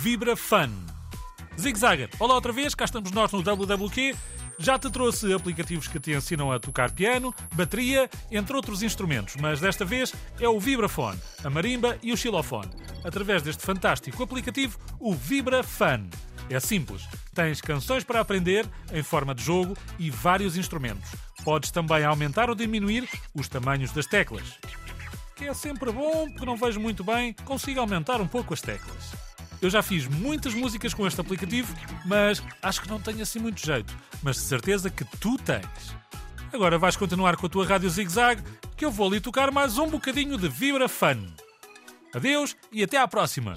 Vibra Fun. Zig Zagger, olá outra vez, cá estamos nós no WWQ. Já te trouxe aplicativos que te ensinam a tocar piano, bateria, entre outros instrumentos, mas desta vez é o Vibrafone, a marimba e o xilofone. Através deste fantástico aplicativo, o Vibra Fun. É simples, tens canções para aprender em forma de jogo e vários instrumentos. Podes também aumentar ou diminuir os tamanhos das teclas. Que é sempre bom, porque não vejo muito bem, consigo aumentar um pouco as teclas. Eu já fiz muitas músicas com este aplicativo, mas acho que não tenho assim muito jeito. Mas de certeza que tu tens. Agora vais continuar com a tua rádio zig-zag, que eu vou ali tocar mais um bocadinho de Vibra Fun. Adeus e até à próxima!